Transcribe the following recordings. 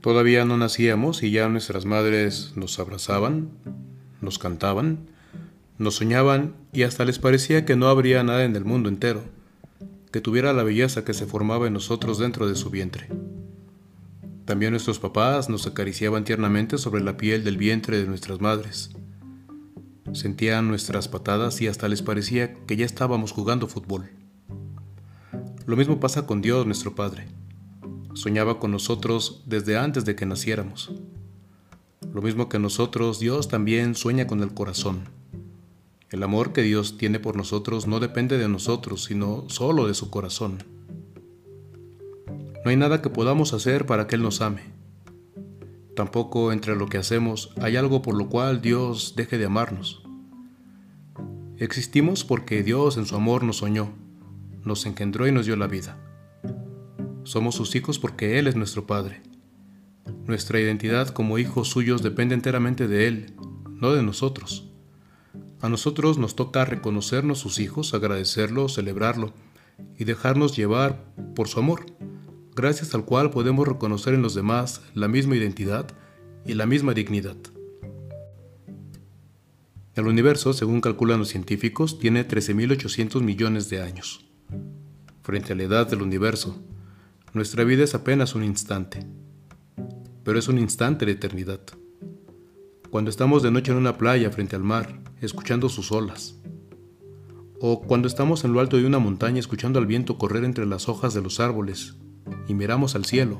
Todavía no nacíamos y ya nuestras madres nos abrazaban, nos cantaban, nos soñaban y hasta les parecía que no habría nada en el mundo entero que tuviera la belleza que se formaba en nosotros dentro de su vientre. También nuestros papás nos acariciaban tiernamente sobre la piel del vientre de nuestras madres. Sentían nuestras patadas y hasta les parecía que ya estábamos jugando fútbol. Lo mismo pasa con Dios nuestro Padre. Soñaba con nosotros desde antes de que naciéramos. Lo mismo que nosotros, Dios también sueña con el corazón. El amor que Dios tiene por nosotros no depende de nosotros, sino solo de su corazón. No hay nada que podamos hacer para que Él nos ame. Tampoco entre lo que hacemos hay algo por lo cual Dios deje de amarnos. Existimos porque Dios en su amor nos soñó, nos engendró y nos dio la vida. Somos sus hijos porque Él es nuestro Padre. Nuestra identidad como hijos suyos depende enteramente de Él, no de nosotros. A nosotros nos toca reconocernos sus hijos, agradecerlo, celebrarlo y dejarnos llevar por su amor, gracias al cual podemos reconocer en los demás la misma identidad y la misma dignidad. El universo, según calculan los científicos, tiene 13.800 millones de años. Frente a la edad del universo, nuestra vida es apenas un instante, pero es un instante de eternidad. Cuando estamos de noche en una playa frente al mar, escuchando sus olas, o cuando estamos en lo alto de una montaña escuchando al viento correr entre las hojas de los árboles y miramos al cielo,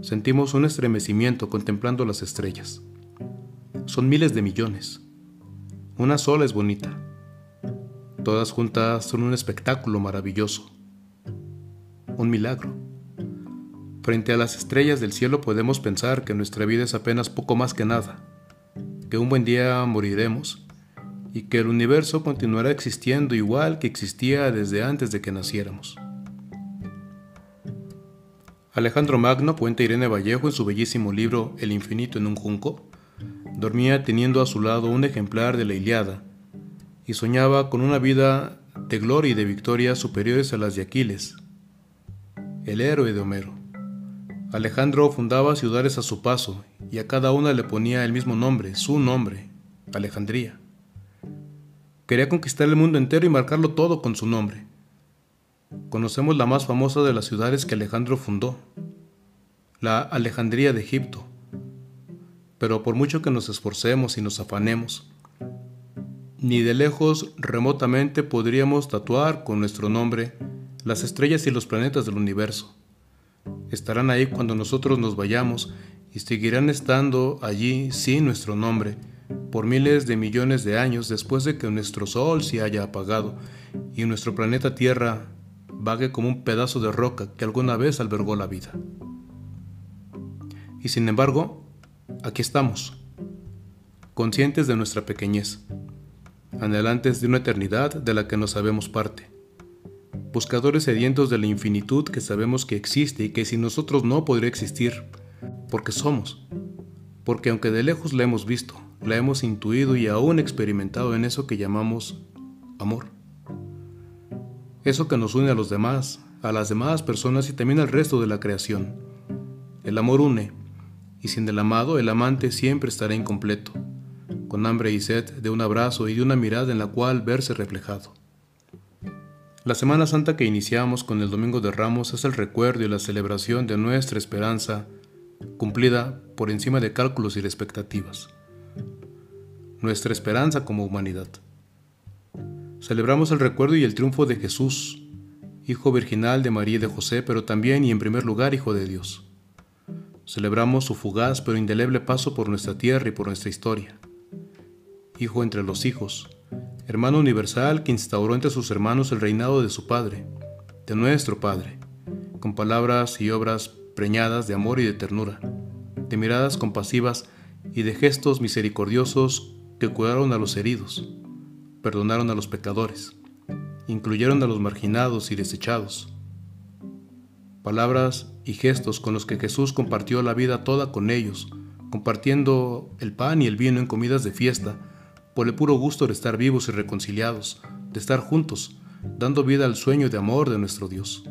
sentimos un estremecimiento contemplando las estrellas. Son miles de millones. Una sola es bonita. Todas juntas son un espectáculo maravilloso. Un milagro. Frente a las estrellas del cielo podemos pensar que nuestra vida es apenas poco más que nada, que un buen día moriremos y que el universo continuará existiendo igual que existía desde antes de que naciéramos. Alejandro Magno, cuenta Irene Vallejo en su bellísimo libro El infinito en un junco, dormía teniendo a su lado un ejemplar de la Iliada y soñaba con una vida de gloria y de victoria superiores a las de Aquiles, el héroe de Homero. Alejandro fundaba ciudades a su paso y a cada una le ponía el mismo nombre, su nombre, Alejandría. Quería conquistar el mundo entero y marcarlo todo con su nombre. Conocemos la más famosa de las ciudades que Alejandro fundó, la Alejandría de Egipto, pero por mucho que nos esforcemos y nos afanemos, ni de lejos remotamente podríamos tatuar con nuestro nombre las estrellas y los planetas del universo. Estarán ahí cuando nosotros nos vayamos y seguirán estando allí sin nuestro nombre por miles de millones de años después de que nuestro Sol se haya apagado y nuestro planeta Tierra vague como un pedazo de roca que alguna vez albergó la vida. Y sin embargo, aquí estamos, conscientes de nuestra pequeñez, anhelantes de una eternidad de la que no sabemos parte, buscadores sedientos de la infinitud que sabemos que existe y que sin nosotros no podría existir, porque somos, porque aunque de lejos la hemos visto, la hemos intuido y aún experimentado en eso que llamamos amor. Eso que nos une a los demás, a las demás personas y también al resto de la creación. El amor une, y sin el amado el amante siempre estará incompleto, con hambre y sed de un abrazo y de una mirada en la cual verse reflejado. La Semana Santa que iniciamos con el Domingo de Ramos es el recuerdo y la celebración de nuestra esperanza, cumplida por encima de cálculos y de expectativas. Nuestra esperanza como humanidad. Celebramos el recuerdo y el triunfo de Jesús, Hijo virginal de María y de José, pero también y en primer lugar Hijo de Dios. Celebramos su fugaz pero indeleble paso por nuestra tierra y por nuestra historia. Hijo entre los hijos, hermano universal que instauró entre sus hermanos el reinado de su Padre, de nuestro Padre, con palabras y obras preñadas de amor y de ternura, de miradas compasivas y de gestos misericordiosos que cuidaron a los heridos perdonaron a los pecadores, incluyeron a los marginados y desechados. Palabras y gestos con los que Jesús compartió la vida toda con ellos, compartiendo el pan y el vino en comidas de fiesta, por el puro gusto de estar vivos y reconciliados, de estar juntos, dando vida al sueño de amor de nuestro Dios.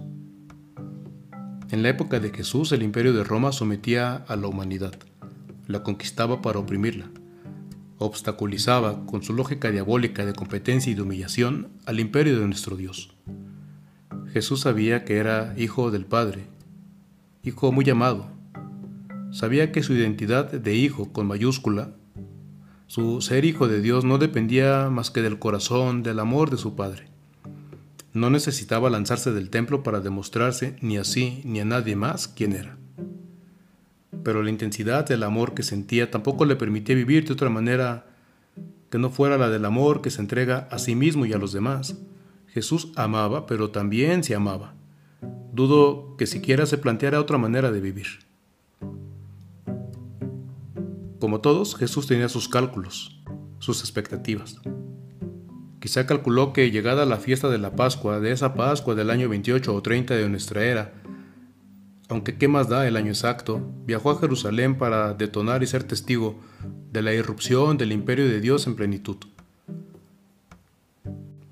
En la época de Jesús el imperio de Roma sometía a la humanidad, la conquistaba para oprimirla, obstaculizaba con su lógica diabólica de competencia y de humillación al imperio de nuestro Dios. Jesús sabía que era hijo del Padre, hijo muy amado. Sabía que su identidad de hijo con mayúscula, su ser hijo de Dios no dependía más que del corazón, del amor de su Padre. No necesitaba lanzarse del templo para demostrarse ni a sí ni a nadie más quién era. Pero la intensidad del amor que sentía tampoco le permitía vivir de otra manera que no fuera la del amor que se entrega a sí mismo y a los demás. Jesús amaba, pero también se amaba. Dudo que siquiera se planteara otra manera de vivir. Como todos, Jesús tenía sus cálculos, sus expectativas. Quizá calculó que llegada la fiesta de la Pascua, de esa Pascua del año 28 o 30 de nuestra era, aunque qué más da el año exacto, viajó a Jerusalén para detonar y ser testigo de la irrupción del imperio de Dios en plenitud.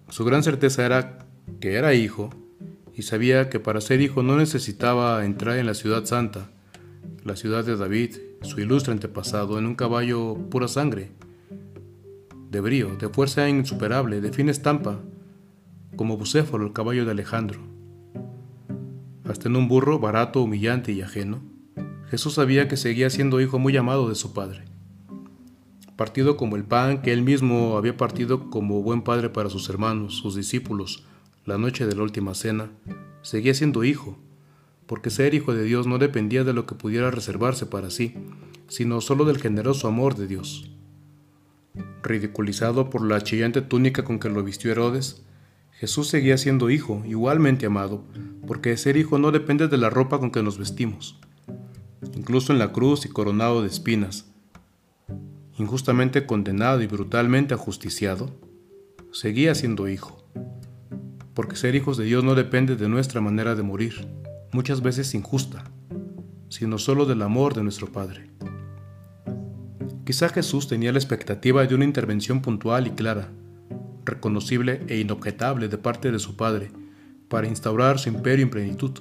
Su gran certeza era que era hijo y sabía que para ser hijo no necesitaba entrar en la ciudad santa, la ciudad de David, su ilustre antepasado, en un caballo pura sangre, de brío, de fuerza insuperable, de fina estampa, como Bucéfalo, el caballo de Alejandro. Hasta en un burro barato, humillante y ajeno, Jesús sabía que seguía siendo hijo muy amado de su Padre. Partido como el pan que él mismo había partido como buen padre para sus hermanos, sus discípulos, la noche de la última cena, seguía siendo hijo, porque ser hijo de Dios no dependía de lo que pudiera reservarse para sí, sino solo del generoso amor de Dios ridiculizado por la chillante túnica con que lo vistió Herodes, Jesús seguía siendo hijo, igualmente amado, porque ser hijo no depende de la ropa con que nos vestimos. Incluso en la cruz y coronado de espinas, injustamente condenado y brutalmente ajusticiado, seguía siendo hijo. Porque ser hijos de Dios no depende de nuestra manera de morir, muchas veces injusta, sino solo del amor de nuestro Padre. Quizá Jesús tenía la expectativa de una intervención puntual y clara, reconocible e inobjetable de parte de su Padre, para instaurar su imperio en plenitud.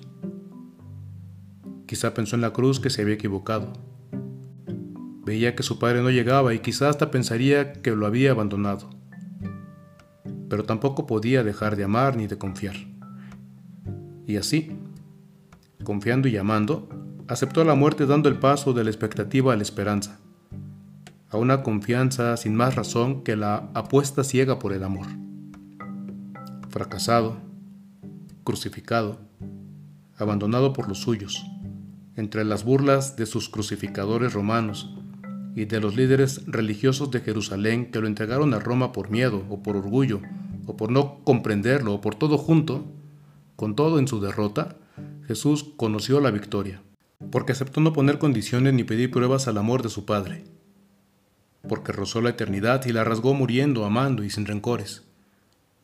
Quizá pensó en la cruz que se había equivocado. Veía que su Padre no llegaba y quizá hasta pensaría que lo había abandonado. Pero tampoco podía dejar de amar ni de confiar. Y así, confiando y amando, aceptó la muerte dando el paso de la expectativa a la esperanza a una confianza sin más razón que la apuesta ciega por el amor. Fracasado, crucificado, abandonado por los suyos, entre las burlas de sus crucificadores romanos y de los líderes religiosos de Jerusalén que lo entregaron a Roma por miedo o por orgullo o por no comprenderlo o por todo junto, con todo en su derrota, Jesús conoció la victoria, porque aceptó no poner condiciones ni pedir pruebas al amor de su Padre porque rozó la eternidad y la rasgó muriendo, amando y sin rencores,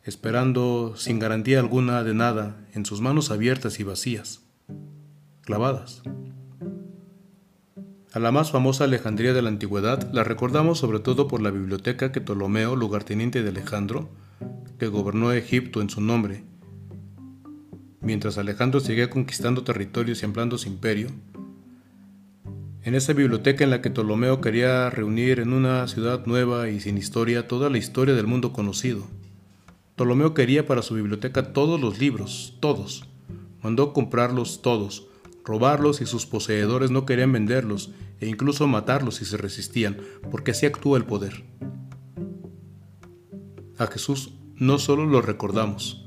esperando sin garantía alguna de nada en sus manos abiertas y vacías, clavadas. A la más famosa Alejandría de la antigüedad la recordamos sobre todo por la biblioteca que Ptolomeo, lugarteniente de Alejandro, que gobernó Egipto en su nombre, mientras Alejandro seguía conquistando territorios y ampliando su imperio, en esa biblioteca en la que Ptolomeo quería reunir en una ciudad nueva y sin historia toda la historia del mundo conocido. Ptolomeo quería para su biblioteca todos los libros, todos. Mandó comprarlos todos, robarlos y sus poseedores no querían venderlos e incluso matarlos si se resistían, porque así actúa el poder. A Jesús no solo lo recordamos,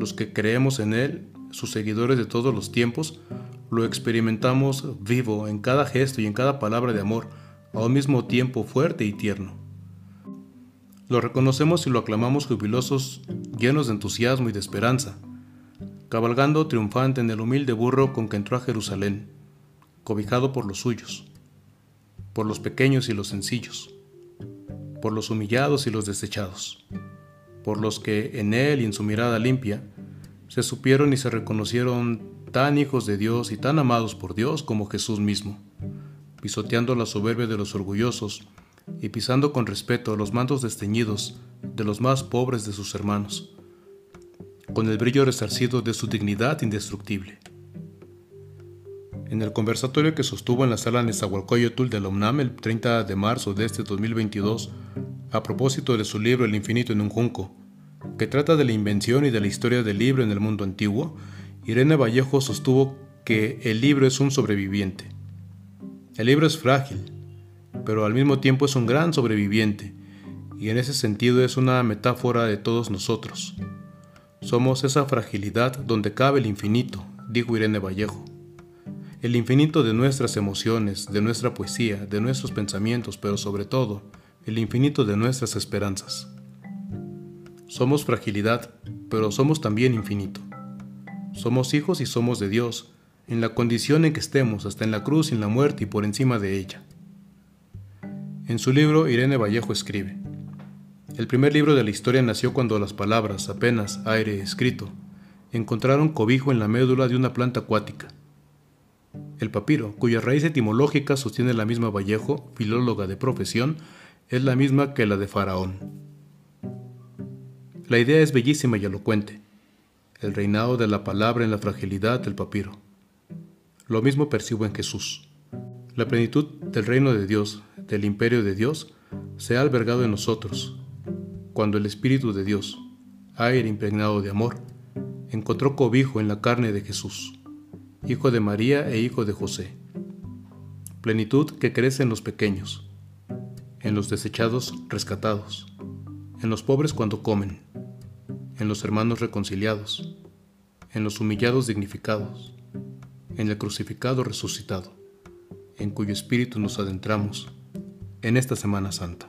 los que creemos en Él, sus seguidores de todos los tiempos, lo experimentamos vivo en cada gesto y en cada palabra de amor, a un mismo tiempo fuerte y tierno. Lo reconocemos y lo aclamamos jubilosos, llenos de entusiasmo y de esperanza, cabalgando triunfante en el humilde burro con que entró a Jerusalén, cobijado por los suyos, por los pequeños y los sencillos, por los humillados y los desechados, por los que en él y en su mirada limpia se supieron y se reconocieron tan hijos de Dios y tan amados por Dios como Jesús mismo, pisoteando la soberbia de los orgullosos y pisando con respeto los mantos desteñidos de los más pobres de sus hermanos, con el brillo resarcido de su dignidad indestructible. En el conversatorio que sostuvo en la sala Nezahualcóyotl de la UNAM el 30 de marzo de este 2022, a propósito de su libro El infinito en un junco, que trata de la invención y de la historia del libro en el mundo antiguo, Irene Vallejo sostuvo que el libro es un sobreviviente. El libro es frágil, pero al mismo tiempo es un gran sobreviviente, y en ese sentido es una metáfora de todos nosotros. Somos esa fragilidad donde cabe el infinito, dijo Irene Vallejo. El infinito de nuestras emociones, de nuestra poesía, de nuestros pensamientos, pero sobre todo, el infinito de nuestras esperanzas. Somos fragilidad, pero somos también infinito. Somos hijos y somos de Dios, en la condición en que estemos, hasta en la cruz, en la muerte y por encima de ella. En su libro, Irene Vallejo escribe, El primer libro de la historia nació cuando las palabras, apenas aire escrito, encontraron cobijo en la médula de una planta acuática. El papiro, cuya raíz etimológica sostiene la misma Vallejo, filóloga de profesión, es la misma que la de Faraón. La idea es bellísima y elocuente, el reinado de la palabra en la fragilidad del papiro. Lo mismo percibo en Jesús. La plenitud del reino de Dios, del imperio de Dios, se ha albergado en nosotros, cuando el Espíritu de Dios, aire impregnado de amor, encontró cobijo en la carne de Jesús, hijo de María e hijo de José. Plenitud que crece en los pequeños, en los desechados rescatados, en los pobres cuando comen, en los hermanos reconciliados, en los humillados dignificados, en el crucificado resucitado, en cuyo espíritu nos adentramos en esta Semana Santa.